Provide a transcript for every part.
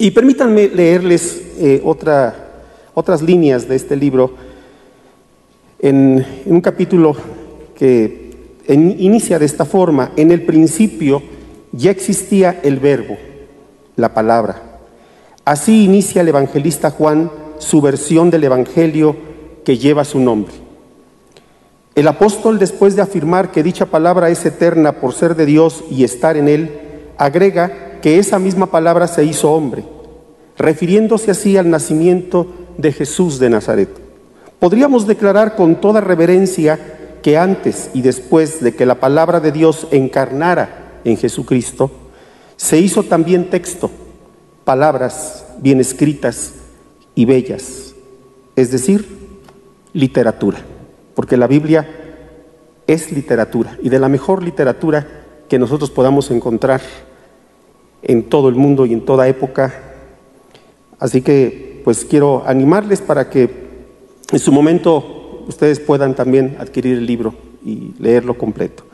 Y permítanme leerles eh, otra, otras líneas de este libro en, un capítulo que inicia de esta forma. En el principio ya existía el verbo, la palabra. Así inicia el evangelista Juan su versión del Evangelio que lleva su nombre. El apóstol, después de afirmar que dicha palabra es eterna por ser de Dios y estar en él, agrega que esa misma palabra se hizo hombre, refiriéndose así al nacimiento de Jesús de Nazaret. Podríamos declarar con toda reverencia que antes y después de que la palabra de Dios encarnara en Jesucristo, se hizo también texto, palabras bien escritas y bellas, es decir, literatura, porque la Biblia es literatura y de la mejor literatura que nosotros podamos encontrar en todo el mundo y en toda época. Así que pues quiero animarles para que en su momento ustedes puedan también adquirir el libro y leerlo completo.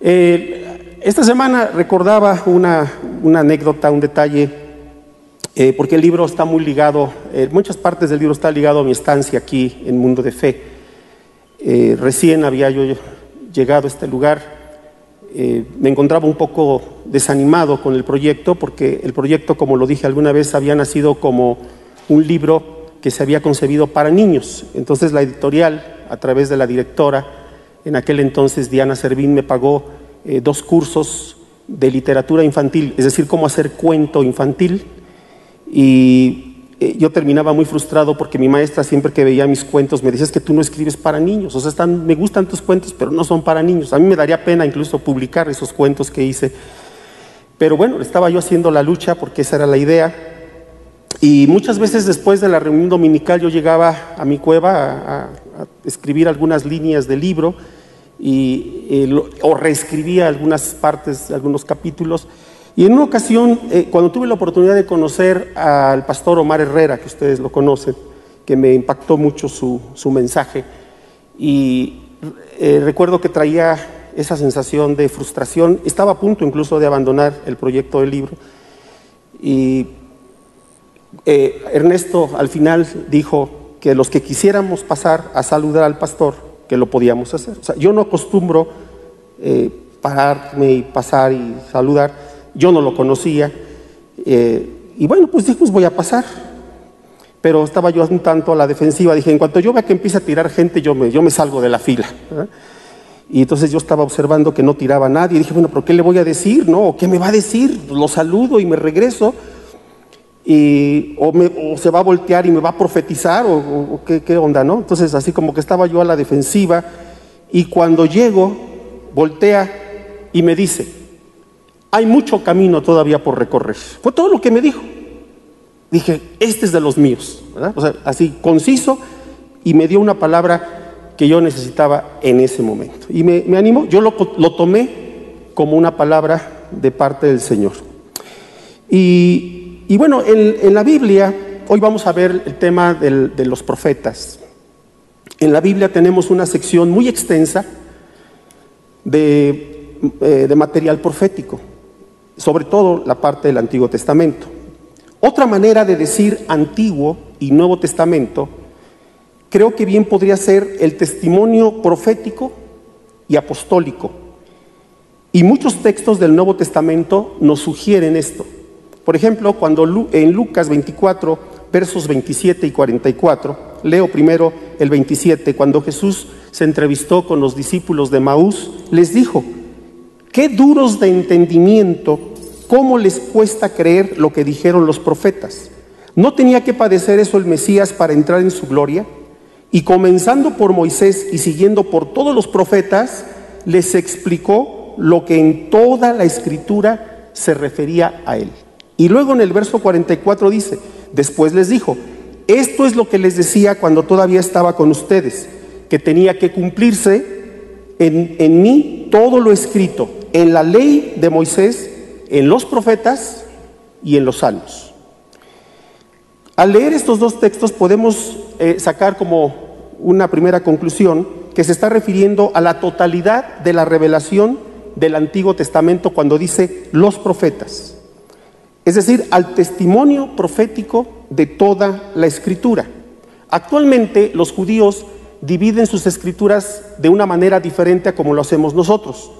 Eh, esta semana recordaba una, una anécdota, un detalle, eh, porque el libro está muy ligado, eh, muchas partes del libro está ligado a mi estancia aquí en Mundo de Fe. Eh, recién había yo llegado a este lugar, eh, me encontraba un poco desanimado con el proyecto, porque el proyecto, como lo dije alguna vez, había nacido como un libro que se había concebido para niños. Entonces la editorial, a través de la directora, en aquel entonces Diana Servín me pagó eh, dos cursos de literatura infantil, es decir, cómo hacer cuento infantil. Y eh, yo terminaba muy frustrado porque mi maestra siempre que veía mis cuentos me decía es que tú no escribes para niños, o sea, me gustan tus cuentos, pero no son para niños. A mí me daría pena incluso publicar esos cuentos que hice. Pero bueno, estaba yo haciendo la lucha porque esa era la idea. Y muchas veces después de la reunión dominical yo llegaba a mi cueva a, escribir algunas líneas del libro y, eh, o reescribía algunas partes, algunos capítulos. Y en una ocasión, eh, cuando tuve la oportunidad de conocer al pastor Omar Herrera, que ustedes lo conocen, que me impactó mucho su, su mensaje, y eh, recuerdo que traía esa sensación de frustración, estaba a punto incluso de abandonar el proyecto del libro, y eh, Ernesto al final dijo que los que quisiéramos pasar a saludar al pastor, que lo podíamos hacer. O sea, yo no acostumbro eh, pararme y pasar y saludar, yo no lo conocía, eh, y bueno, pues dije, pues voy a pasar. Pero estaba yo un tanto a la defensiva, dije, en cuanto yo vea que empieza a tirar gente, yo me, yo me salgo de la fila. Y entonces yo estaba observando que no tiraba a nadie, dije, bueno, ¿pero qué le voy a decir? ¿No? ¿O ¿Qué me va a decir? Lo saludo y me regreso y o, se va a voltear y me va a profetizar o qué, qué onda, ¿no? Entonces así como que estaba yo a la defensiva y cuando llego, voltea y me dice, hay mucho camino todavía por recorrer. Fue todo lo que me dijo. Dije, este es de los míos. O sea, así conciso y me dio una palabra que yo necesitaba en ese momento. Y me, me animó, yo lo, tomé como una palabra de parte del Señor. Y, bueno, en, la Biblia, hoy vamos a ver el tema del- de los profetas. En la Biblia tenemos una sección muy extensa de, eh, de material profético, sobre todo la parte del Antiguo Testamento. Otra manera de decir Antiguo y Nuevo Testamento, creo que bien podría ser el testimonio profético y apostólico. Y muchos textos del Nuevo Testamento nos sugieren esto. Por ejemplo, cuando en Lucas 24, versos 27 y 44, leo primero el 27, cuando Jesús se entrevistó con los discípulos de Maús, les dijo, qué duros de entendimiento, cómo les cuesta creer lo que dijeron los profetas. ¿No tenía que padecer eso el Mesías para entrar en su gloria? Y comenzando por Moisés y siguiendo por todos los profetas, les explicó lo que en toda la escritura se refería a él. Y luego en el verso 44 dice, después les dijo, esto es lo que les decía cuando todavía estaba con ustedes, que tenía que cumplirse en, en mí todo lo escrito, en la ley de Moisés, en los profetas y en los salmos. Al leer estos dos textos podemos eh, sacar como una primera conclusión que se está refiriendo a la totalidad de la revelación del Antiguo Testamento cuando dice los profetas. es decir, al testimonio profético de toda la escritura. Actualmente los judíos dividen sus escrituras de una manera diferente a como lo hacemos nosotros.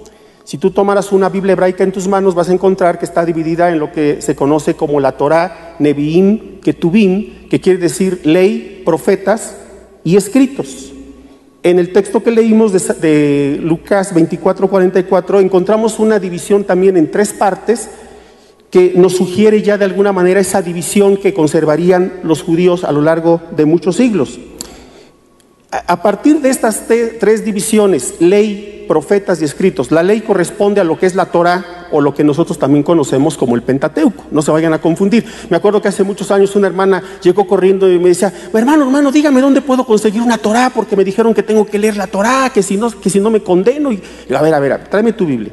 Si tú tomaras una Biblia hebraica en tus manos, vas a encontrar que está dividida en lo que se conoce como la Torah, Nevi'im, Ketubim, que quiere decir ley, profetas y escritos. En el texto que leímos de, de Lucas 24, 44, encontramos una división también en tres partes que nos sugiere ya de alguna manera esa división que conservarían los judíos a lo largo de muchos siglos. A partir de estas tres divisiones, ley, profetas y escritos, la ley corresponde a lo que es la Torah o lo que nosotros también conocemos como el Pentateuco. No se vayan a confundir. Me acuerdo que hace muchos años una hermana llegó corriendo y me decía, hermano, hermano, dígame dónde puedo conseguir una Torah porque me dijeron que tengo que leer la Torah, que si no, que si no me condeno. Y, a ver, a ver, tráeme tu Biblia.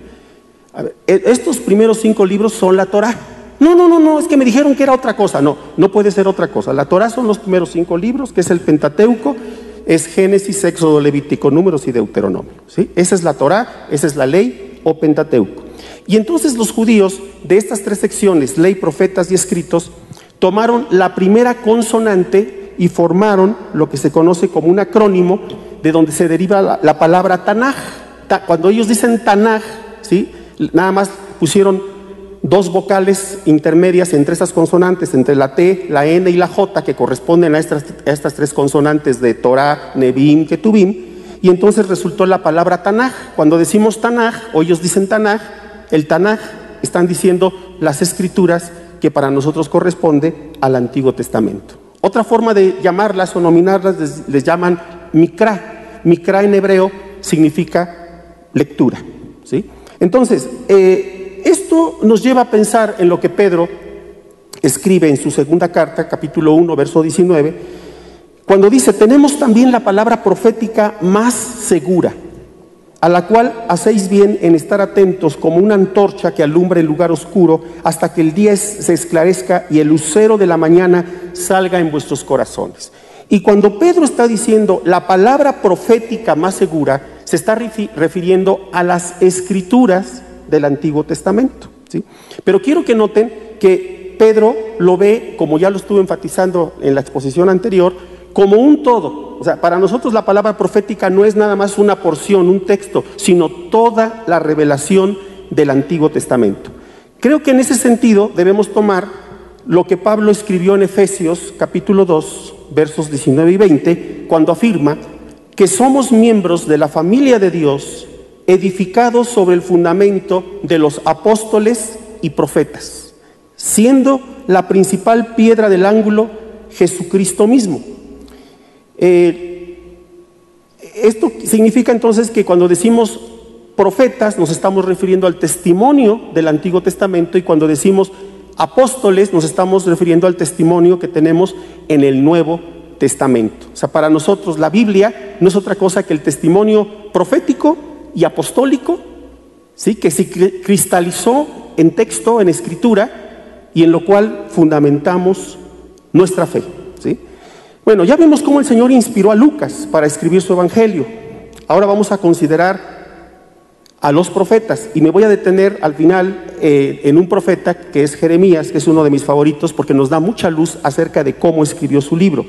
E, estos primeros cinco libros son la Torah. No, no, no, no, es que me dijeron que era otra cosa. No, no puede ser otra cosa. La Torah son los primeros cinco libros, que es el Pentateuco, es Génesis, Éxodo, Levítico, Números y Deuteronomio. ¿sí? Esa es la Torah, esa es la ley o Pentateuco. Y entonces los judíos de estas tres secciones, ley, profetas y escritos, tomaron la primera consonante y formaron lo que se conoce como un acrónimo de donde se deriva la, la palabra Tanaj. Cuando ellos dicen Tanaj, ¿sí? Nada más pusieron dos vocales intermedias entre esas consonantes, entre la T, la N y la J, que corresponden a estas, estas tres consonantes de Torah, Nebim, Ketubim, y entonces resultó la palabra Tanaj. Cuando decimos Tanaj, o ellos dicen Tanaj, el Tanaj están diciendo las escrituras que para nosotros corresponde al Antiguo Testamento. Otra forma de llamarlas o nominarlas les, les llaman Mikra. Mikra en hebreo significa lectura. ¿sí? Entonces, eh, esto nos lleva a pensar en lo que Pedro escribe en su segunda carta, capítulo 1, verso 19, cuando dice, tenemos también la palabra profética más segura, a la cual hacéis bien en estar atentos como una antorcha que alumbra el lugar oscuro hasta que el día se esclarezca y el lucero de la mañana salga en vuestros corazones. Y cuando Pedro está diciendo la palabra profética más segura, se está refiriendo a las escrituras del Antiguo Testamento. ¿sí? Pero quiero que noten que Pedro lo ve, como ya lo estuve enfatizando en la exposición anterior, como un todo. O sea, para nosotros la palabra profética no es nada más una porción, un texto, sino toda la revelación del Antiguo Testamento. Creo que en ese sentido debemos tomar lo que Pablo escribió en Efesios capítulo 2, versos 19 y 20, cuando afirma que somos miembros de la familia de Dios, edificados sobre el fundamento de los apóstoles y profetas, siendo la principal piedra del ángulo Jesucristo mismo. Eh, esto significa entonces que cuando decimos profetas nos estamos refiriendo al testimonio del Antiguo Testamento y cuando decimos apóstoles nos estamos refiriendo al testimonio que tenemos en el Nuevo Testamento. O sea, para nosotros la Biblia no es otra cosa que el testimonio profético y apostólico, ¿sí? que se cristalizó en texto, en escritura, y en lo cual fundamentamos nuestra fe. ¿sí? Bueno, ya vemos cómo el Señor inspiró a Lucas para escribir su Evangelio. Ahora vamos a considerar a los profetas y me voy a detener al final eh, en un profeta que es Jeremías, que es uno de mis favoritos porque nos da mucha luz acerca de cómo escribió su libro.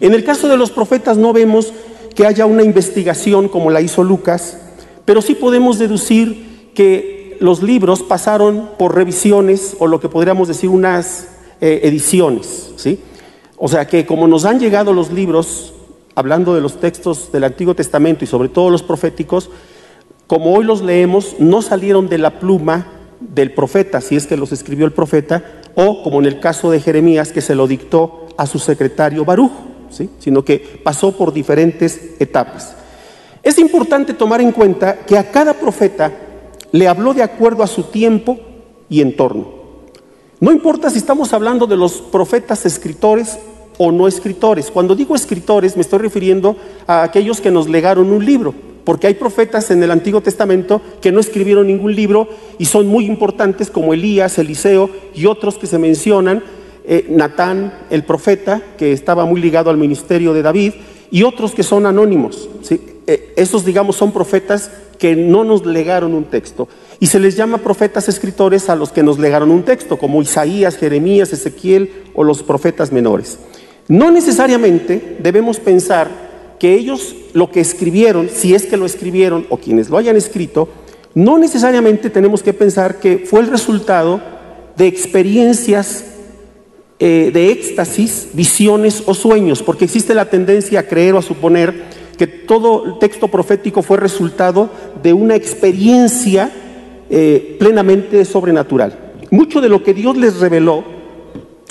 En el caso de los profetas no vemos que haya una investigación como la hizo Lucas, pero sí podemos deducir que los libros pasaron por revisiones o lo que podríamos decir unas eh, ediciones, ¿sí? O sea que como nos han llegado los libros, hablando de los textos del Antiguo Testamento y sobre todo los proféticos, como hoy los leemos, no salieron de la pluma del profeta, si es que los escribió el profeta, o como en el caso de Jeremías, que se lo dictó a su secretario Baruch sino que pasó por diferentes etapas. Es importante tomar en cuenta que a cada profeta le habló de acuerdo a su tiempo y entorno. No importa si estamos hablando de los profetas escritores o no escritores. Cuando digo escritores me estoy refiriendo a aquellos que nos legaron un libro, porque hay profetas en el Antiguo Testamento que no escribieron ningún libro y son muy importantes como Elías, Eliseo y otros que se mencionan eh, Natán, el profeta, que estaba muy ligado al ministerio de David, y otros que son anónimos. eh, esos digamos son profetas que no nos legaron un texto. Y se les llama profetas escritores a los que nos legaron un texto, como Isaías, Jeremías, Ezequiel o los profetas menores. No necesariamente debemos pensar que ellos lo que escribieron, si es que lo escribieron o quienes lo hayan escrito, no necesariamente tenemos que pensar que fue el resultado de experiencias eh, de éxtasis, visiones o sueños, porque existe la tendencia a creer o a suponer que todo el texto profético fue resultado de una experiencia eh, plenamente sobrenatural. Mucho de lo que Dios les reveló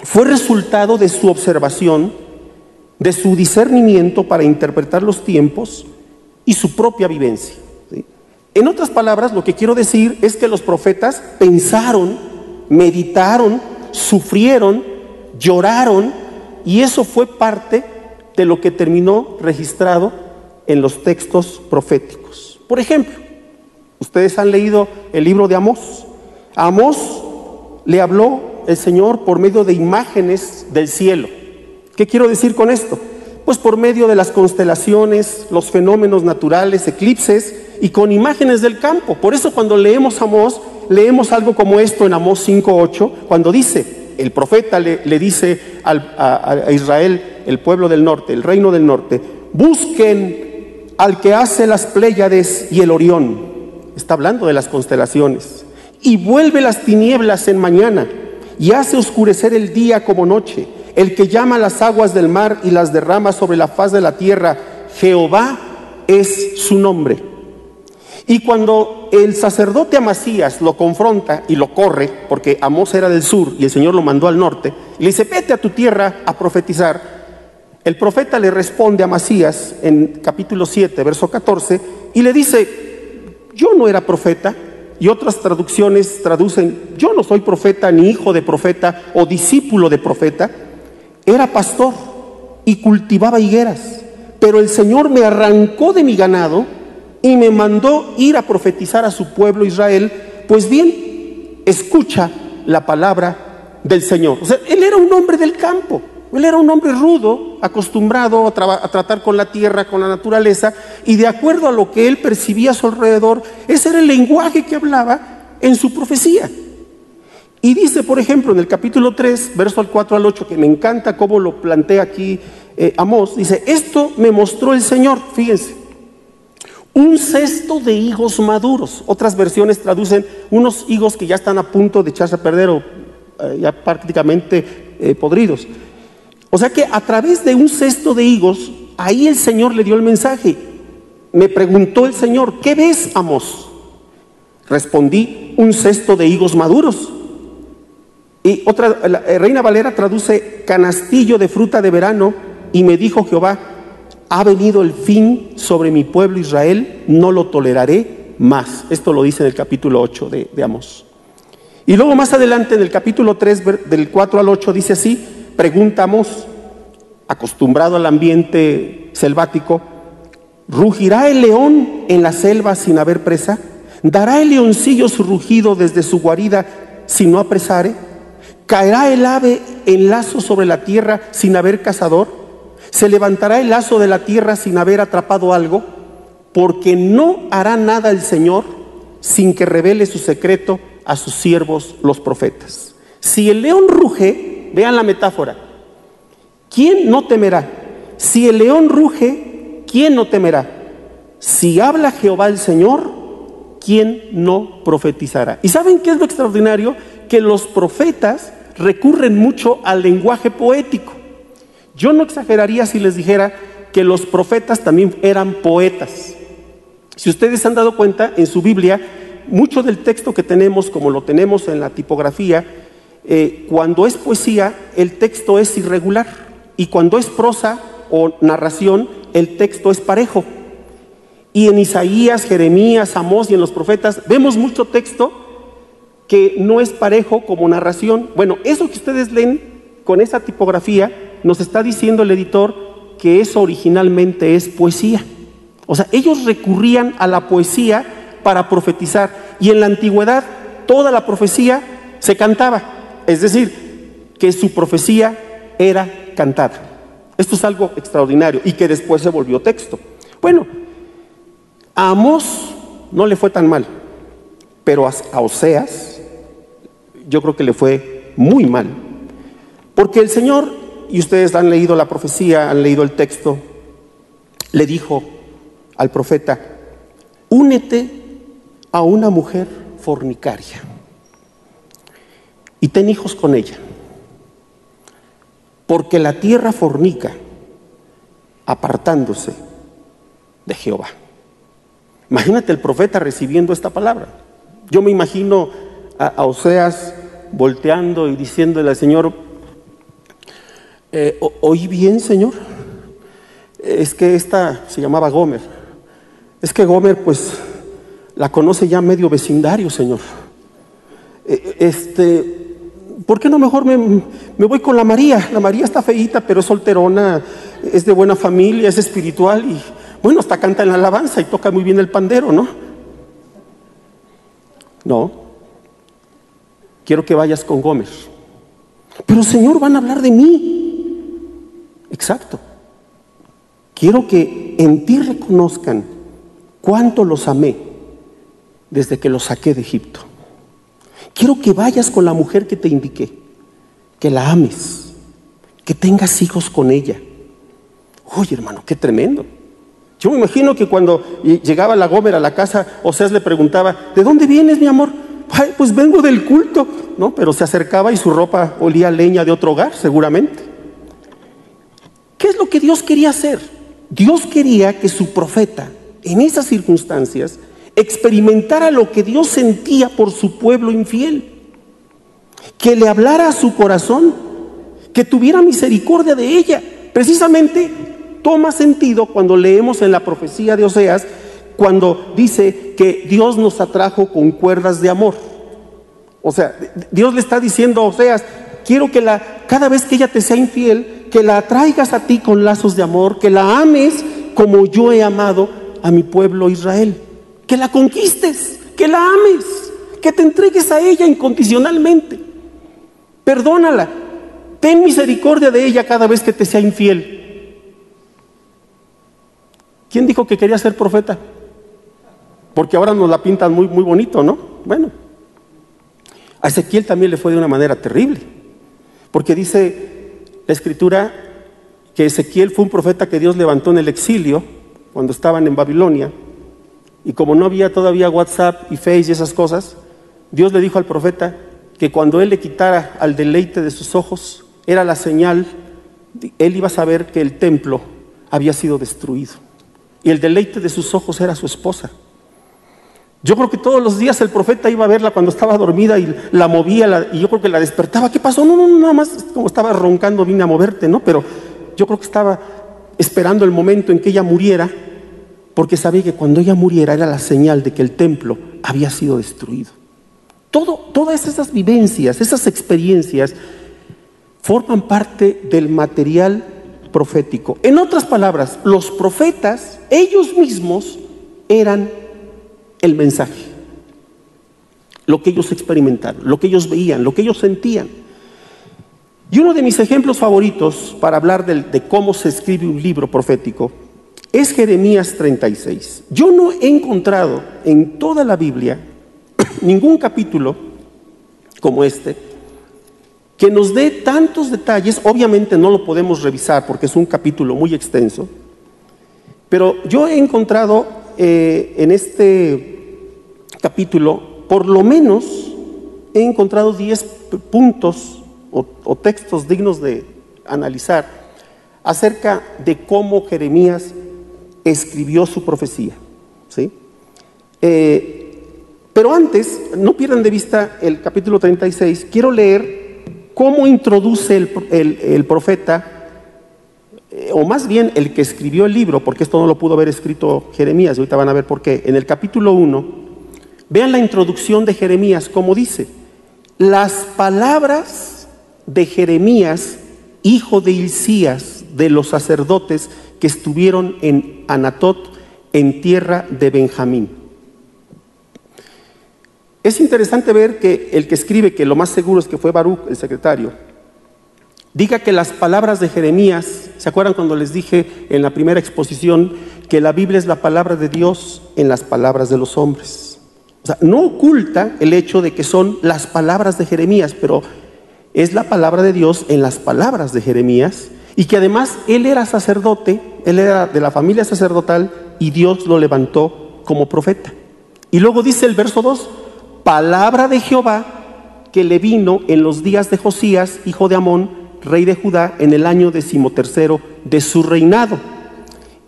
fue resultado de su observación, de su discernimiento para interpretar los tiempos y su propia vivencia. En otras palabras, lo que quiero decir es que los profetas pensaron, meditaron, sufrieron, lloraron y eso fue parte de lo que terminó registrado en los textos proféticos. Por ejemplo, ustedes han leído el libro de Amós. A Amós le habló el Señor por medio de imágenes del cielo. ¿Qué quiero decir con esto? Pues por medio de las constelaciones, los fenómenos naturales, eclipses y con imágenes del campo. Por eso cuando leemos Amós, leemos algo como esto en Amós 5.8, cuando dice, el profeta le, dice a, a Israel, el pueblo del norte, el reino del norte, busquen al que hace las Pléyades y el Orión. Está hablando de las constelaciones. Y vuelve las tinieblas en mañana y hace oscurecer el día como noche. El que llama las aguas del mar y las derrama sobre la faz de la tierra. Jehová es su nombre. Y cuando el sacerdote Amasías lo confronta y lo corre, porque Amós era del sur y el Señor lo mandó al norte, y le dice, vete a tu tierra a profetizar, el profeta le responde a Masías en capítulo 7, verso 14, y le dice, yo no era profeta, y otras traducciones traducen, yo no soy profeta, ni hijo de profeta o discípulo de profeta, era pastor y cultivaba higueras, pero el Señor me arrancó de mi ganado y me mandó ir a profetizar a su pueblo Israel, pues bien, escucha la palabra del Señor. O sea, él era un hombre del campo. Él era un hombre rudo, acostumbrado a, tratar con la tierra, con la naturaleza, y de acuerdo a lo que él percibía a su alrededor, ese era el lenguaje que hablaba en su profecía. Y dice, por ejemplo, en el capítulo 3, verso al 4 al 8, que me encanta cómo lo plantea aquí eh, Amós, dice, esto me mostró el Señor, fíjense, un cesto de higos maduros. Otras versiones traducen unos higos que ya están a punto de echarse a perder o eh, ya prácticamente eh, podridos. O sea que a través de un cesto de higos, ahí el Señor le dio el mensaje. Me preguntó el Señor, ¿qué ves, Amos? Respondí, un cesto de higos maduros. Y otra, la eh, Reina Valera traduce canastillo de fruta de verano y me dijo Jehová, ha venido el fin sobre mi pueblo Israel, no lo toleraré más. Esto lo dice en el capítulo 8 de, de Amos. Y luego más adelante en el capítulo 3, del 4 al 8, dice así, preguntamos, acostumbrado al ambiente selvático, ¿rugirá el león en la selva sin haber presa? ¿Dará el leoncillo su rugido desde su guarida si no apresare? ¿Caerá el ave en lazo sobre la tierra sin haber cazador? ¿Se levantará el lazo de la tierra sin haber atrapado algo? Porque no hará nada el Señor sin que revele su secreto a sus siervos los profetas. Si el león ruge, Vean la metáfora. ¿Quién no temerá? Si el león ruge, ¿quién no temerá? Si habla Jehová el Señor, ¿quién no profetizará? ¿Y saben qué es lo extraordinario? Que los profetas recurren mucho al lenguaje poético. Yo no exageraría si les dijera que los profetas también eran poetas. Si ustedes se han dado cuenta, en su Biblia, mucho del texto que tenemos, como lo tenemos en la tipografía, eh, cuando es poesía, el texto es irregular y cuando es prosa o narración, el texto es parejo. Y en Isaías, Jeremías, Amós y en los profetas vemos mucho texto que no es parejo como narración. Bueno, eso que ustedes leen con esa tipografía nos está diciendo el editor que eso originalmente es poesía. O sea, ellos recurrían a la poesía para profetizar y en la antigüedad toda la profecía se cantaba. Es decir, que su profecía era cantada. Esto es algo extraordinario y que después se volvió texto. Bueno, A Amós no le fue tan mal, pero a Oseas yo creo que le fue muy mal. Porque el Señor, y ustedes han leído la profecía, han leído el texto, le dijo al profeta, únete a una mujer fornicaria y ten hijos con ella, porque la tierra fornica apartándose de Jehová. Imagínate el profeta recibiendo esta palabra. Yo me imagino a, Oseas volteando y diciéndole al Señor, eh, ¿oí bien, Señor? Es que esta se llamaba Gomer. Es que Gomer, pues, la conoce ya medio vecindario, Señor. Eh, este, ¿por qué no mejor me, voy con la María? La María está feíta, pero es solterona, es de buena familia, es espiritual y, bueno, hasta canta en la alabanza y toca muy bien el pandero, ¿no? No. Quiero que vayas con Gómez. Pero Señor, van a hablar de mí. Exacto. Quiero que en ti reconozcan cuánto los amé desde que los saqué de Egipto. Quiero que vayas con la mujer que te indiqué, que la ames, que tengas hijos con ella. Oye, hermano, qué tremendo. Yo me imagino que cuando llegaba la Gómez a la casa, Oseas le preguntaba, ¿de dónde vienes, mi amor? pues vengo del culto, ¿no? Pero se acercaba y su ropa olía leña de otro hogar, seguramente. ¿Qué es lo que Dios quería hacer? Dios quería que su profeta, en esas circunstancias, experimentara lo que Dios sentía por su pueblo infiel, que le hablara a su corazón, que tuviera misericordia de ella. Precisamente toma sentido cuando leemos en la profecía de Oseas, cuando dice que Dios nos atrajo con cuerdas de amor. O sea, Dios le está diciendo a Oseas, quiero que la, cada vez que ella te sea infiel, que la atraigas a ti con lazos de amor, que la ames como yo he amado a mi pueblo Israel, que la conquistes, que la ames, que te entregues a ella incondicionalmente. Perdónala, ten misericordia de ella cada vez que te sea infiel. ¿Quién dijo que quería ser profeta? Porque ahora nos la pintan muy, muy bonito, ¿no? Bueno, a Ezequiel también le fue de una manera terrible. Porque dice la escritura que Ezequiel fue un profeta que Dios levantó en el exilio cuando estaban en Babilonia. Y como no había todavía WhatsApp y Face y esas cosas, Dios le dijo al profeta que cuando él le quitara al deleite de sus ojos, era la señal, él iba a saber que el templo había sido destruido. Y el deleite de sus ojos era su esposa. Yo creo que todos los días el profeta iba a verla cuando estaba dormida y la movía y yo creo que la despertaba. ¿Qué pasó? No, no, nada más como estaba roncando vine a moverte, ¿no? Pero yo creo que estaba esperando el momento en que ella muriera porque sabía que cuando ella muriera era la señal de que el templo había sido destruido. Todo, todas esas vivencias, esas experiencias forman parte del material profético. En otras palabras, los profetas, ellos mismos, eran el mensaje. Lo que ellos experimentaron, lo que ellos veían, lo que ellos sentían. Y uno de mis ejemplos favoritos para hablar de, cómo se escribe un libro profético es Jeremías 36. Yo no he encontrado en toda la Biblia ningún capítulo como este que nos dé tantos detalles, obviamente no lo podemos revisar porque es un capítulo muy extenso, pero yo he encontrado eh, en este capítulo, por lo menos he encontrado 10 puntos o, textos dignos de analizar acerca de cómo Jeremías escribió su profecía. ¿sí? Eh, pero antes, no pierdan de vista el capítulo 36, quiero leer cómo introduce el, profeta, eh, o más bien el que escribió el libro, porque esto no lo pudo haber escrito Jeremías, y ahorita van a ver por qué. En el capítulo 1, vean la introducción de Jeremías, como dice, las palabras de Jeremías, hijo de Hilcías, de los sacerdotes que estuvieron en Anatot, en tierra de Benjamín. Es interesante ver que el que escribe, que lo más seguro es que fue Baruch, el secretario, diga que las palabras de Jeremías, ¿se acuerdan cuando les dije en la primera exposición que la Biblia es la palabra de Dios en las palabras de los hombres. O sea, no oculta el hecho de que son las palabras de Jeremías, pero es la palabra de Dios en las palabras de Jeremías y que además él era sacerdote, él era de la familia sacerdotal y Dios lo levantó como profeta. Y luego dice el verso 2, palabra de Jehová que le vino en los días de Josías, hijo de Amón, rey de Judá, en el año decimotercero de su reinado.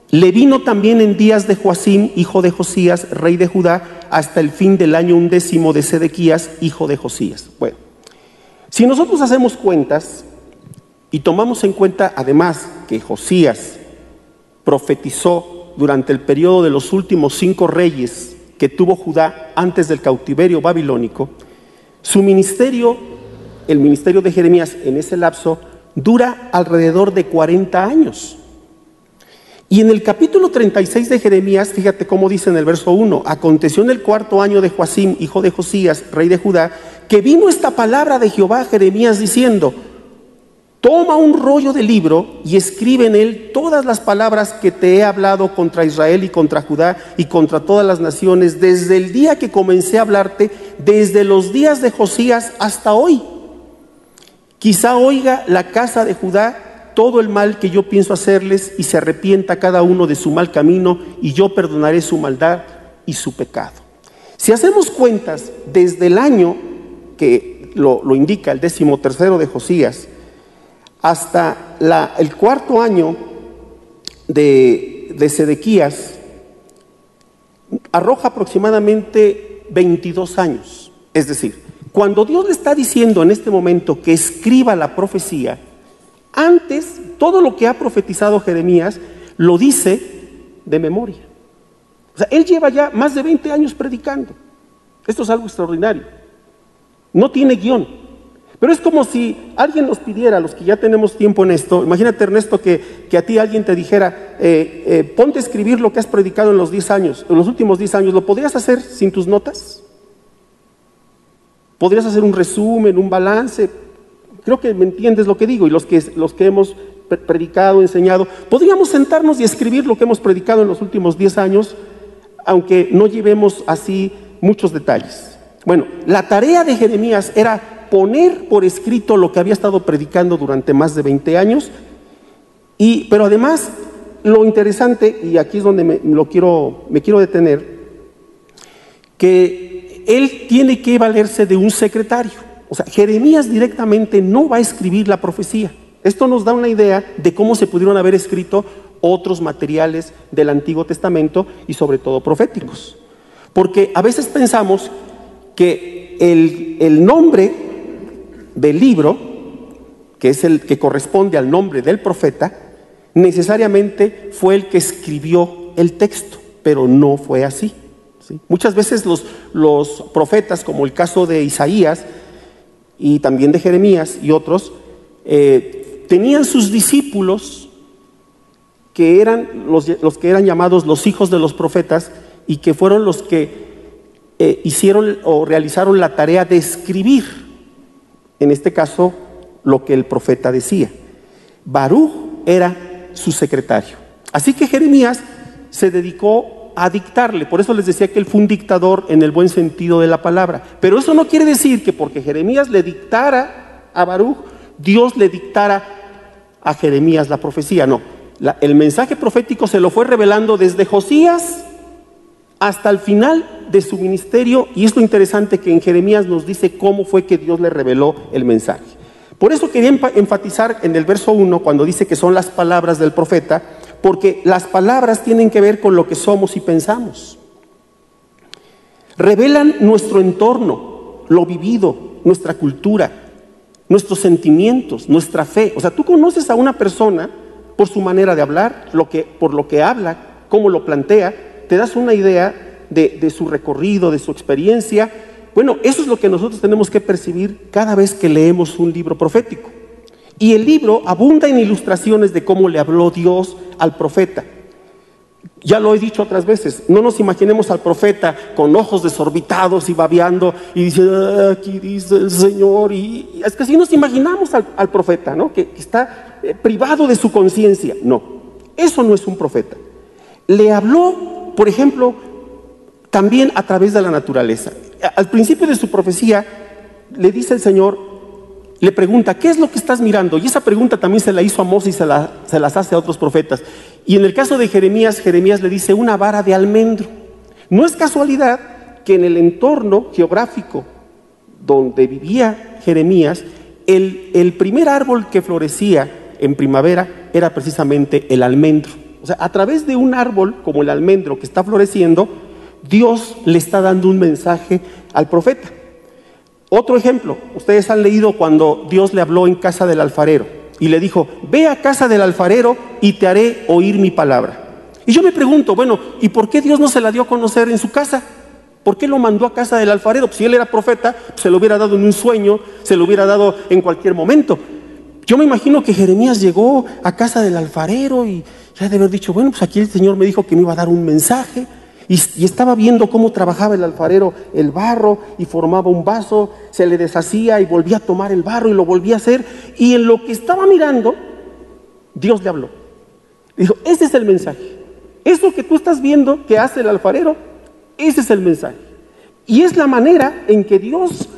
Le vino también en días de Joacim, hijo de Josías, rey de Judá, hasta el fin del año undécimo de Sedequías, hijo de Josías. Bueno, si nosotros hacemos cuentas y tomamos en cuenta además que Josías profetizó durante el periodo de los últimos cinco reyes que tuvo Judá antes del cautiverio babilónico, su ministerio, el ministerio de Jeremías en ese lapso, dura alrededor de 40 años. Y en el capítulo 36 de Jeremías, fíjate cómo dice en el verso 1, aconteció en el cuarto año de Joacim, hijo de Josías, rey de Judá, que vino esta palabra de Jehová a Jeremías diciendo, Toma un rollo de libro y escribe en él todas las palabras que te he hablado contra Israel y contra Judá y contra todas las naciones desde el día que comencé a hablarte, desde los días de Josías hasta hoy. Quizá oiga la casa de Judá todo el mal que yo pienso hacerles y se arrepienta cada uno de su mal camino y yo perdonaré su maldad y su pecado. Si hacemos cuentas desde el año que lo, indica el décimo tercero de Josías, hasta el cuarto año de, de Sedequías, arroja aproximadamente 22 años. Es decir, cuando Dios le está diciendo en este momento que escriba la profecía, antes todo lo que ha profetizado Jeremías lo dice de memoria. O sea, él lleva ya más de 20 años predicando. Esto es algo extraordinario. No tiene guion. Pero es como si alguien nos pidiera, los que ya tenemos tiempo en esto, imagínate Ernesto que, a ti alguien te dijera, eh, eh, ponte a escribir lo que has predicado en los 10 años, en los últimos 10 años, ¿lo podrías hacer sin tus notas? ¿Podrías hacer un resumen, un balance? Creo que me entiendes lo que digo y los que, los que hemos predicado, enseñado, podríamos sentarnos y escribir lo que hemos predicado en los últimos 10 años, aunque no llevemos así muchos detalles. Bueno, la tarea de Jeremías era poner por escrito lo que había estado predicando durante más de 20 años. Y, pero además, lo interesante, y aquí es donde me, lo quiero, me quiero detener, que él tiene que valerse de un secretario. O sea, Jeremías directamente no va a escribir la profecía. Esto nos da una idea de cómo se pudieron haber escrito otros materiales del Antiguo Testamento y sobre todo proféticos. Porque a veces pensamos que el, el nombre del libro, que es el que corresponde al nombre del profeta, necesariamente fue el que escribió el texto, pero no fue así. Muchas veces los, los profetas, como el caso de Isaías y también de Jeremías y otros, eh, tenían sus discípulos que eran los, los, que eran llamados los hijos de los profetas y que fueron los que eh, hicieron o realizaron la tarea de escribir en este caso, lo que el profeta decía. Baruch era su secretario. Así que Jeremías se dedicó a dictarle, por eso les decía que él fue un dictador en el buen sentido de la palabra. Pero eso no quiere decir que porque Jeremías le dictara a Baruch, Dios le dictara a Jeremías la profecía. No, el mensaje profético se lo fue revelando desde Josías hasta el final de su ministerio y es lo interesante que en Jeremías nos dice cómo fue que Dios le reveló el mensaje. Por eso quería enfatizar en el verso 1 cuando dice que son las palabras del profeta, porque las palabras tienen que ver con lo que somos y pensamos. Revelan nuestro entorno, lo vivido, nuestra cultura, nuestros sentimientos, nuestra fe. O sea, tú conoces a una persona por su manera de hablar, lo que, por lo que habla, cómo lo plantea, te das una idea de, su recorrido, de su experiencia. Bueno, eso es lo que nosotros tenemos que percibir cada vez que leemos un libro profético. Y el libro abunda en ilustraciones de cómo le habló Dios al profeta. Ya lo he dicho otras veces, no nos imaginemos al profeta con ojos desorbitados y babeando y dice, ah, aquí dice el Señor. Y, es que así nos imaginamos al, profeta, ¿no? Que, que está eh, privado de su conciencia. No, eso no es un profeta. Le habló, por ejemplo, también a través de la naturaleza. Al principio de su profecía le dice el Señor, le pregunta, ¿qué es lo que estás mirando? Y esa pregunta también se la hizo a Moses y se, se las hace a otros profetas. Y en el caso de Jeremías, Jeremías le dice una vara de almendro. No es casualidad que en el entorno geográfico donde vivía Jeremías, el, el primer árbol que florecía en primavera era precisamente el almendro. O sea, a través de un árbol como el almendro que está floreciendo, Dios le está dando un mensaje al profeta. Otro ejemplo, ustedes han leído cuando Dios le habló en casa del alfarero y le dijo, ve a casa del alfarero y te haré oír mi palabra. Y yo me pregunto, bueno, ¿y por qué Dios no se la dio a conocer en su casa? ¿Por qué lo mandó a casa del alfarero? Pues si él era profeta, se lo hubiera dado en un sueño, se lo hubiera dado en cualquier momento. Yo me imagino que Jeremías llegó a casa del alfarero y ya de haber dicho, bueno, pues aquí el Señor me dijo que me iba a dar un mensaje. Y, estaba viendo cómo trabajaba el alfarero el barro y formaba un vaso, se le deshacía y volvía a tomar el barro y lo volvía a hacer. Y en lo que estaba mirando, Dios le habló. Dijo, ese es el mensaje. Eso que tú estás viendo que hace el alfarero, ese es el mensaje. Y es la manera en que Dios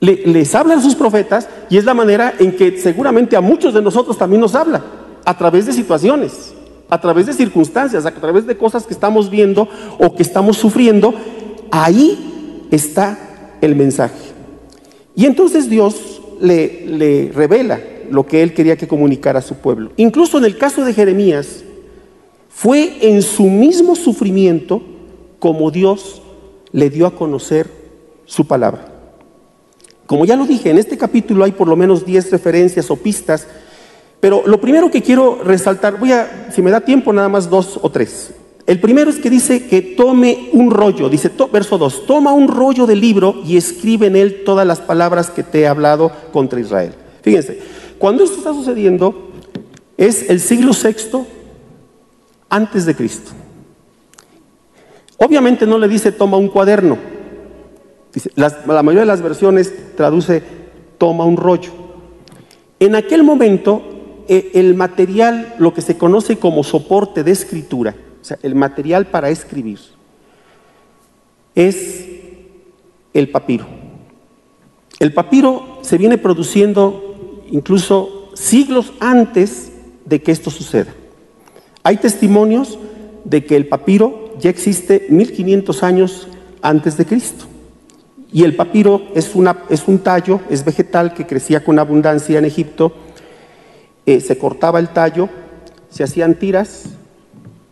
le, les habla a sus profetas y es la manera en que seguramente a muchos de nosotros también nos habla, a través de situaciones, a través de circunstancias, a través de cosas que estamos viendo o que estamos sufriendo. Ahí está el mensaje. Y entonces Dios le, le revela lo que él quería que comunicara a su pueblo. Incluso en el caso de Jeremías, fue en su mismo sufrimiento como Dios le dio a conocer su palabra. Como ya lo dije, en este capítulo hay por lo menos 10 referencias o pistas, pero lo primero que quiero resaltar, voy a, si me da tiempo, nada más dos o tres. El primero es que dice que tome un rollo, dice verso 2, toma un rollo de libro y escribe en él todas las palabras que te he hablado contra Israel. Fíjense, cuando esto está sucediendo, es el siglo sexto antes de Cristo. Obviamente no le dice toma un cuaderno. La mayoría de las versiones traduce toma un rollo. En aquel momento el material, lo que se conoce como soporte de escritura, o sea, el material para escribir, es el papiro. El papiro se viene produciendo incluso siglos antes de que esto suceda. Hay testimonios de que el papiro ya existe 1500 años antes de Cristo. Y el papiro es, una, es un tallo, es vegetal que crecía con abundancia en Egipto. Eh, se cortaba el tallo, se hacían tiras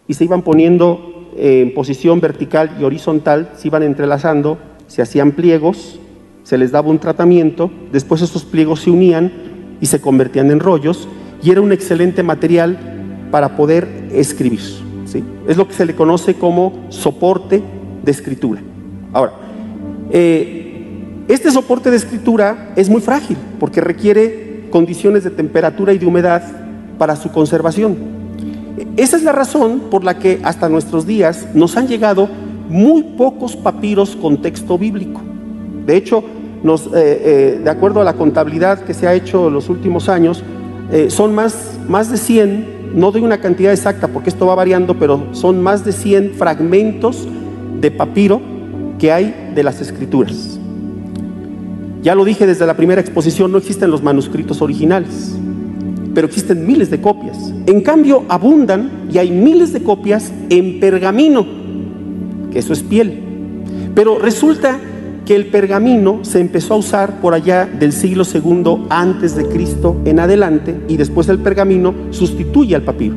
y se iban poniendo eh, en posición vertical y horizontal, se iban entrelazando, se hacían pliegos, se les daba un tratamiento, después esos pliegos se unían y se convertían en rollos y era un excelente material para poder escribir. ¿sí? Es lo que se le conoce como soporte de escritura. Ahora, eh, este soporte de escritura es muy frágil porque requiere condiciones de temperatura y de humedad para su conservación. Esa es la razón por la que hasta nuestros días nos han llegado muy pocos papiros con texto bíblico. De hecho, nos, eh, eh, de acuerdo a la contabilidad que se ha hecho en los últimos años, son más, más de 100 no doy una cantidad exacta porque esto va variando, pero son más de 100 fragmentos de papiro que hay de las escrituras. Ya lo dije desde la primera exposición, no existen los manuscritos originales, pero existen miles de copias. En cambio, abundan y hay miles de copias en pergamino, que eso es piel. Pero resulta que el pergamino se empezó a usar por allá del siglo segundo antes de Cristo en adelante y después el pergamino sustituye al papiro.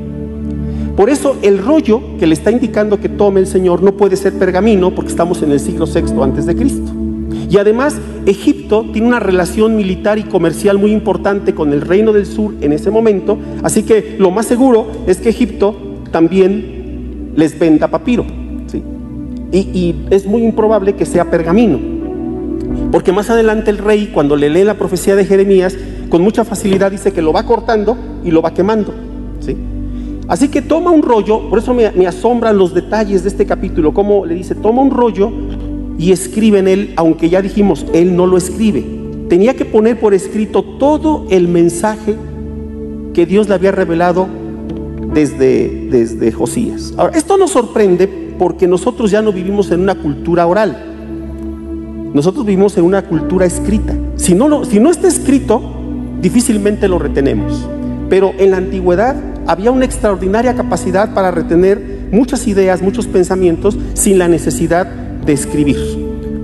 Por eso el rollo que le está indicando que tome el Señor no puede ser pergamino porque estamos en el siglo sexto antes de Cristo. Y además Egipto tiene una relación militar y comercial muy importante con el reino del sur en ese momento, así que lo más seguro es que Egipto también les venda papiro. Y, y es muy improbable que sea pergamino. Porque más adelante el rey, cuando le lee la profecía de Jeremías, con mucha facilidad dice que lo va cortando y lo va quemando. ¿sí? Así que toma un rollo, por eso me, me asombran los detalles de este capítulo, como le dice, toma un rollo y escribe en él, aunque ya dijimos, él no lo escribe. Tenía que poner por escrito todo el mensaje que Dios le había revelado desde, desde Josías. Ahora, esto nos sorprende porque nosotros ya no vivimos en una cultura oral, nosotros vivimos en una cultura escrita. Si no, lo, si no está escrito, difícilmente lo retenemos. Pero en la antigüedad había una extraordinaria capacidad para retener muchas ideas, muchos pensamientos, sin la necesidad de escribir.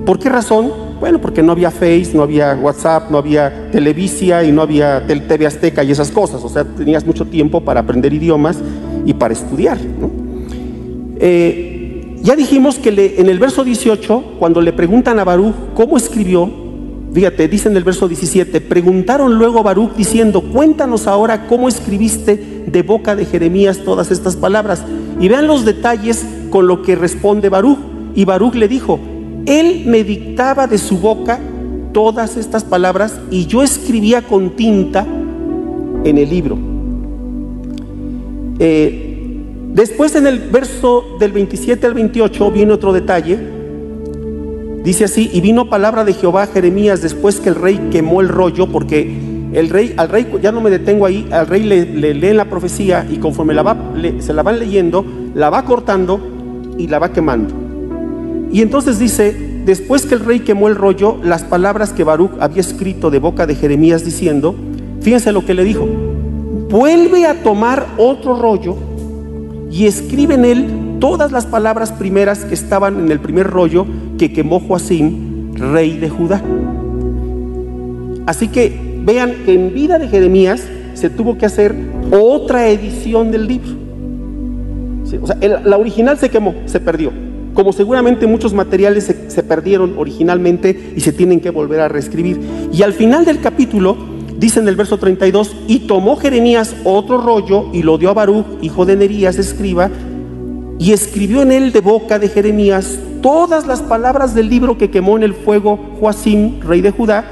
¿Por qué razón? Bueno, porque no había Face, no había WhatsApp, no había Televisia y no había TV Azteca y esas cosas. O sea, tenías mucho tiempo para aprender idiomas y para estudiar. Eh, ya dijimos que en el verso 18, cuando le preguntan a Baruch cómo escribió, fíjate, dice en el verso 17, preguntaron luego a Baruch diciendo, cuéntanos ahora cómo escribiste de boca de Jeremías todas estas palabras. Y vean los detalles con lo que responde Baruch. Y Baruch le dijo, él me dictaba de su boca todas estas palabras y yo escribía con tinta en el libro. Eh, después en el verso del 27 al 28 viene otro detalle. Dice así, y vino palabra de Jehová a Jeremías después que el rey quemó el rollo, porque el rey, al rey, ya no me detengo ahí, al rey le, le leen la profecía y conforme se la van leyendo, la va cortando y la va quemando. Y entonces dice, después que el rey quemó el rollo, las palabras que Baruch había escrito de boca de Jeremías diciendo, fíjense lo que le dijo, vuelve a tomar otro rollo y escribe en él todas las palabras primeras que estaban en el primer rollo que quemó Joacim, rey de Judá. Así que vean que en vida de Jeremías se tuvo que hacer otra edición del libro. O sea, la original se quemó, se perdió como seguramente muchos materiales se, perdieron originalmente y se tienen que volver a reescribir. Y al final del capítulo, dice en el verso 32, y tomó Jeremías otro rollo y lo dio a Baruch, hijo de Nerías, escriba, y escribió en él de boca de Jeremías todas las palabras del libro que quemó en el fuego Joacim, rey de Judá,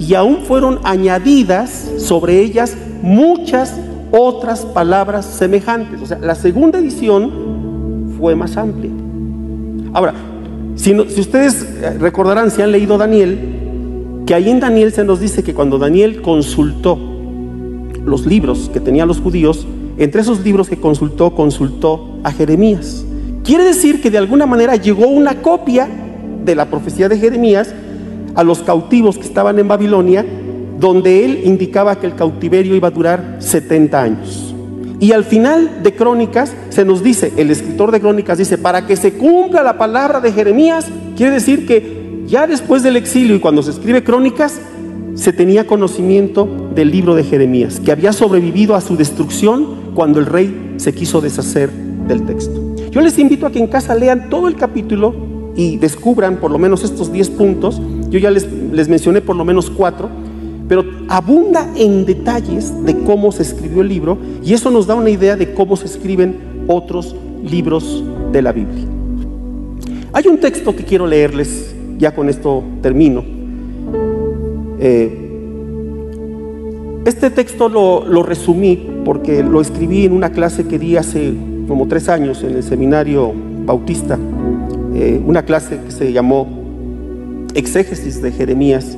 y aún fueron añadidas sobre ellas muchas otras palabras semejantes. O sea, la segunda edición fue más amplia. Ahora, si, ustedes eh, recordarán, si han leído Daniel, que ahí en Daniel se nos dice que cuando Daniel consultó los libros que tenían los judíos, entre esos libros que consultó, consultó a Jeremías. Quiere decir que de alguna manera llegó una copia de la profecía de Jeremías a los cautivos que estaban en Babilonia, donde él indicaba que el cautiverio iba a durar 70 años. Y al final de Crónicas se nos dice, el escritor de Crónicas dice, para que se cumpla la palabra de Jeremías, quiere decir que ya después del exilio y cuando se escribe Crónicas, se tenía conocimiento del libro de Jeremías, que había sobrevivido a su destrucción cuando el rey se quiso deshacer del texto. Yo les invito a que en casa lean todo el capítulo y descubran por lo menos estos 10 puntos. Yo ya les, les mencioné por lo menos cuatro pero abunda en detalles de cómo se escribió el libro y eso nos da una idea de cómo se escriben otros libros de la Biblia. Hay un texto que quiero leerles, ya con esto termino. Eh, este texto lo, resumí porque lo escribí en una clase que di hace como tres años en el seminario bautista, eh, una clase que se llamó Exégesis de Jeremías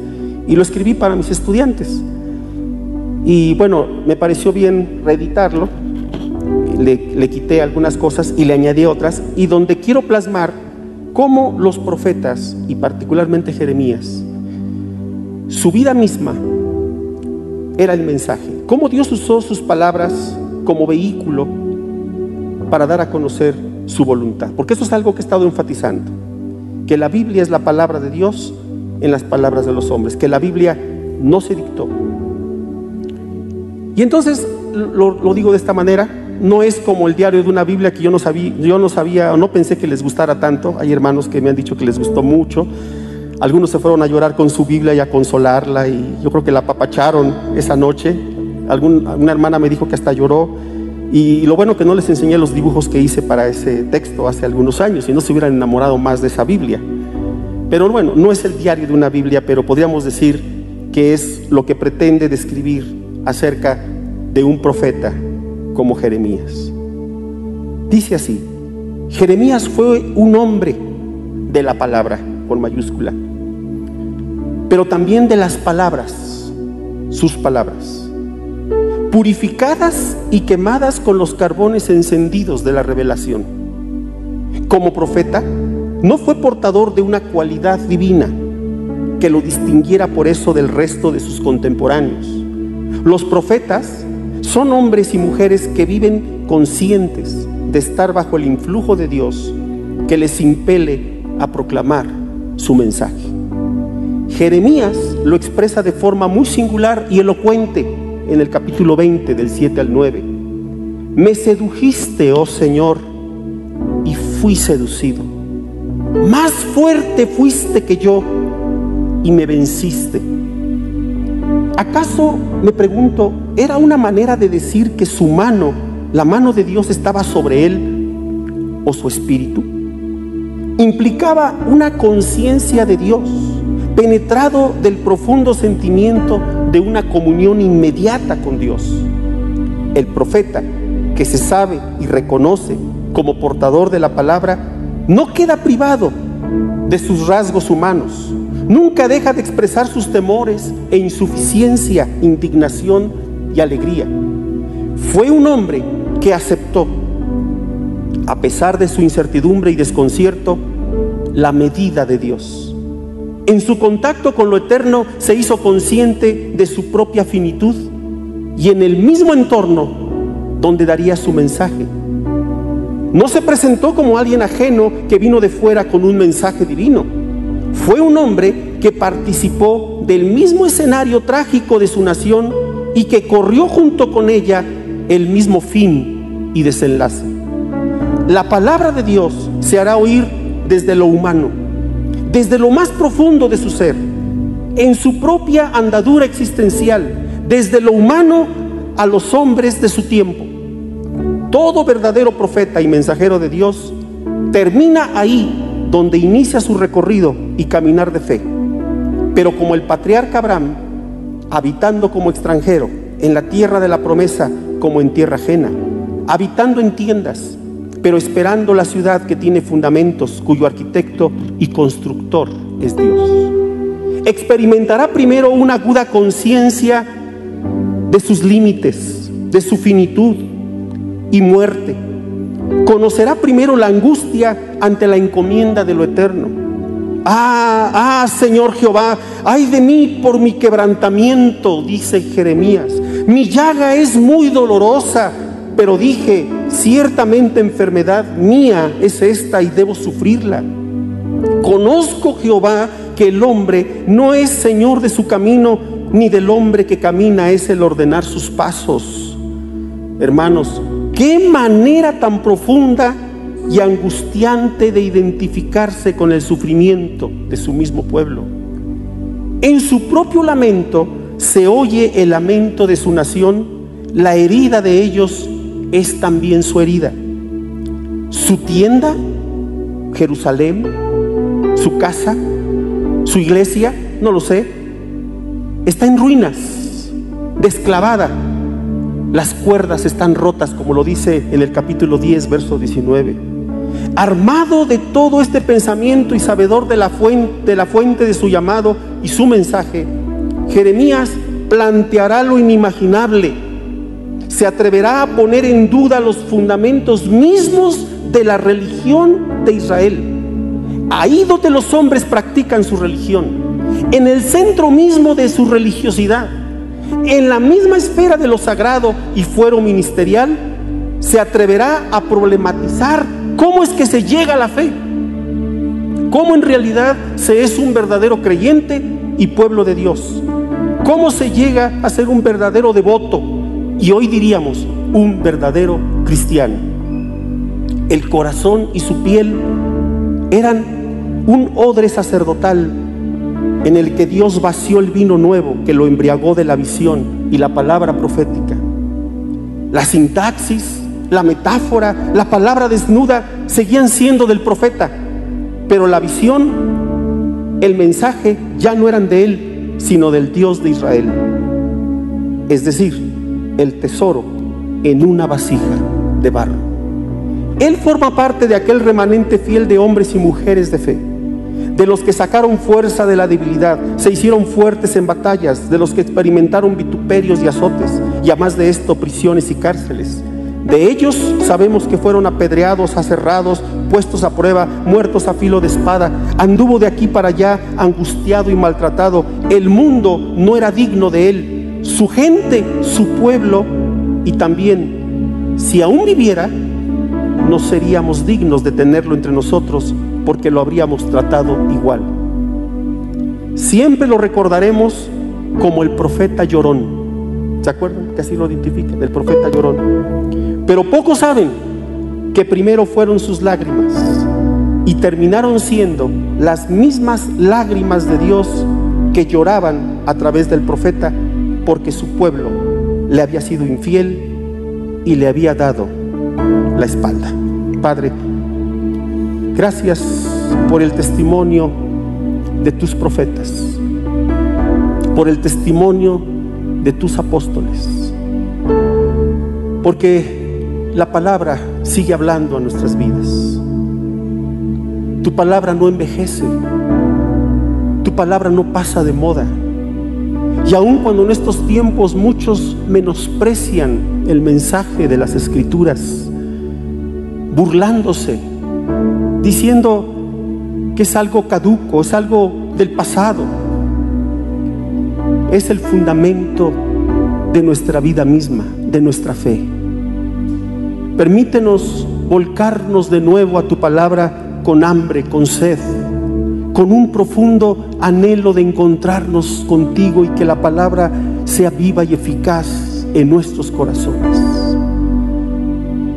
y lo escribí para mis estudiantes. Y bueno, me pareció bien reeditarlo, le, quité algunas cosas y le añadí otras, y donde quiero plasmar cómo los profetas, y particularmente Jeremías, su vida misma era el mensaje, cómo Dios usó sus palabras como vehículo para dar a conocer su voluntad, porque eso es algo que he estado enfatizando, que la Biblia es la palabra de Dios en las palabras de los hombres, que la Biblia no se dictó. Y entonces lo, digo de esta manera, no es como el diario de una Biblia que yo no sabía, yo no sabía no pensé que les gustara tanto. Hay hermanos que me han dicho que les gustó mucho. Algunos se fueron a llorar con su Biblia y a consolarla y yo creo que la apapacharon esa noche. una hermana me dijo que hasta lloró. Y lo bueno que no les enseñé los dibujos que hice para ese texto hace algunos años y no se hubieran enamorado más de esa Biblia. Pero bueno, no es el diario de una Biblia, pero podríamos decir que es lo que pretende describir acerca de un profeta como Jeremías. Dice así, Jeremías fue un hombre de la palabra, con mayúscula, pero también de las palabras, sus palabras. purificadas y quemadas con los carbones encendidos de la revelación. Como profeta, no fue portador de una cualidad divina que lo distinguiera por eso del resto de sus contemporáneos. Los profetas son hombres y mujeres que viven conscientes de estar bajo el influjo de Dios que les impele a proclamar su mensaje. Jeremías lo expresa de forma muy singular y elocuente en el capítulo 20 del 7 al 9. Me sedujiste, oh Señor, y fui seducido. Más fuerte fuiste que yo y me venciste. ¿Acaso, me pregunto, era una manera de decir que su mano, la mano de Dios estaba sobre él o su espíritu? Implicaba una conciencia de Dios, penetrado del profundo sentimiento de una comunión inmediata con Dios. El profeta, que se sabe y reconoce como portador de la palabra, no queda privado de sus rasgos humanos, Nunca deja de expresar sus temores e insuficiencia, indignación y alegría. Fue un hombre que aceptó, a pesar de su incertidumbre y desconcierto, la medida de Dios. En su contacto con lo eterno se hizo consciente de su propia finitud y en el mismo entorno donde daría su mensaje. No se presentó como alguien ajeno que vino de fuera con un mensaje divino fue un hombre que participó del mismo escenario trágico de su nación y que corrió junto con ella el mismo fin y desenlace. La palabra de Dios se hará oír desde lo humano, desde lo más profundo de su ser, en su propia andadura existencial, desde lo humano a los hombres de su tiempo. Todo verdadero profeta y mensajero de Dios termina ahí donde inicia su recorrido y caminar de fe. Pero como el patriarca Abraham, habitando como extranjero en la tierra de la promesa como en tierra ajena, habitando en tiendas, pero esperando la ciudad que tiene fundamentos, cuyo arquitecto y constructor es Dios. Experimentará primero una aguda conciencia de sus límites, de su finitud y muerte conocerá primero la angustia ante la encomienda de lo eterno. Ah, ah, Señor Jehová, ay de mí por mi quebrantamiento, dice Jeremías. Mi llaga es muy dolorosa, pero dije, ciertamente enfermedad mía es esta y debo sufrirla. Conozco Jehová que el hombre no es Señor de su camino, ni del hombre que camina es el ordenar sus pasos. Hermanos, Qué manera tan profunda y angustiante de identificarse con el sufrimiento de su mismo pueblo. En su propio lamento se oye el lamento de su nación, la herida de ellos es también su herida. Su tienda, Jerusalén, su casa, su iglesia, no lo sé, está en ruinas, desclavada las cuerdas están rotas, como lo dice en el capítulo 10, verso 19. Armado de todo este pensamiento y sabedor de la fuente de, la fuente de su llamado y su mensaje, Jeremías planteará lo inimaginable. Se atreverá a poner en duda los fundamentos mismos de la religión de Israel. Ahí donde los hombres practican su religión, en el centro mismo de su religiosidad en la misma esfera de lo sagrado y fuero ministerial, se atreverá a problematizar cómo es que se llega a la fe, cómo en realidad se es un verdadero creyente y pueblo de Dios, cómo se llega a ser un verdadero devoto y hoy diríamos un verdadero cristiano. El corazón y su piel eran un odre sacerdotal en el que Dios vació el vino nuevo que lo embriagó de la visión y la palabra profética. La sintaxis, la metáfora, la palabra desnuda seguían siendo del profeta, pero la visión, el mensaje ya no eran de él, sino del Dios de Israel. Es decir, el tesoro en una vasija de barro. Él forma parte de aquel remanente fiel de hombres y mujeres de fe de los que sacaron fuerza de la debilidad, se hicieron fuertes en batallas, de los que experimentaron vituperios y azotes, y a más de esto prisiones y cárceles. De ellos sabemos que fueron apedreados, aserrados, puestos a prueba, muertos a filo de espada. Anduvo de aquí para allá, angustiado y maltratado. El mundo no era digno de él. Su gente, su pueblo y también, si aún viviera, no seríamos dignos de tenerlo entre nosotros porque lo habríamos tratado igual. Siempre lo recordaremos como el profeta llorón. ¿Se acuerdan? Que así lo identifican, el profeta llorón. Pero pocos saben que primero fueron sus lágrimas y terminaron siendo las mismas lágrimas de Dios que lloraban a través del profeta porque su pueblo le había sido infiel y le había dado la espalda. Padre, gracias por el testimonio de tus profetas, por el testimonio de tus apóstoles, porque la palabra sigue hablando a nuestras vidas. Tu palabra no envejece, tu palabra no pasa de moda. Y aun cuando en estos tiempos muchos menosprecian el mensaje de las escrituras, burlándose, diciendo que es algo caduco, es algo del pasado. Es el fundamento de nuestra vida misma, de nuestra fe. Permítenos volcarnos de nuevo a tu palabra con hambre, con sed, con un profundo anhelo de encontrarnos contigo y que la palabra sea viva y eficaz en nuestros corazones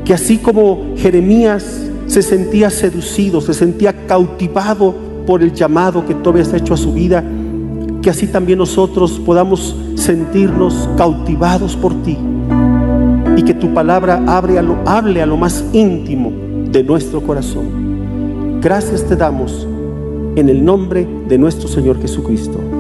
que así como Jeremías se sentía seducido, se sentía cautivado por el llamado que tú habías hecho a su vida, que así también nosotros podamos sentirnos cautivados por ti y que tu palabra hable a lo, hable a lo más íntimo de nuestro corazón. Gracias te damos en el nombre de nuestro Señor Jesucristo.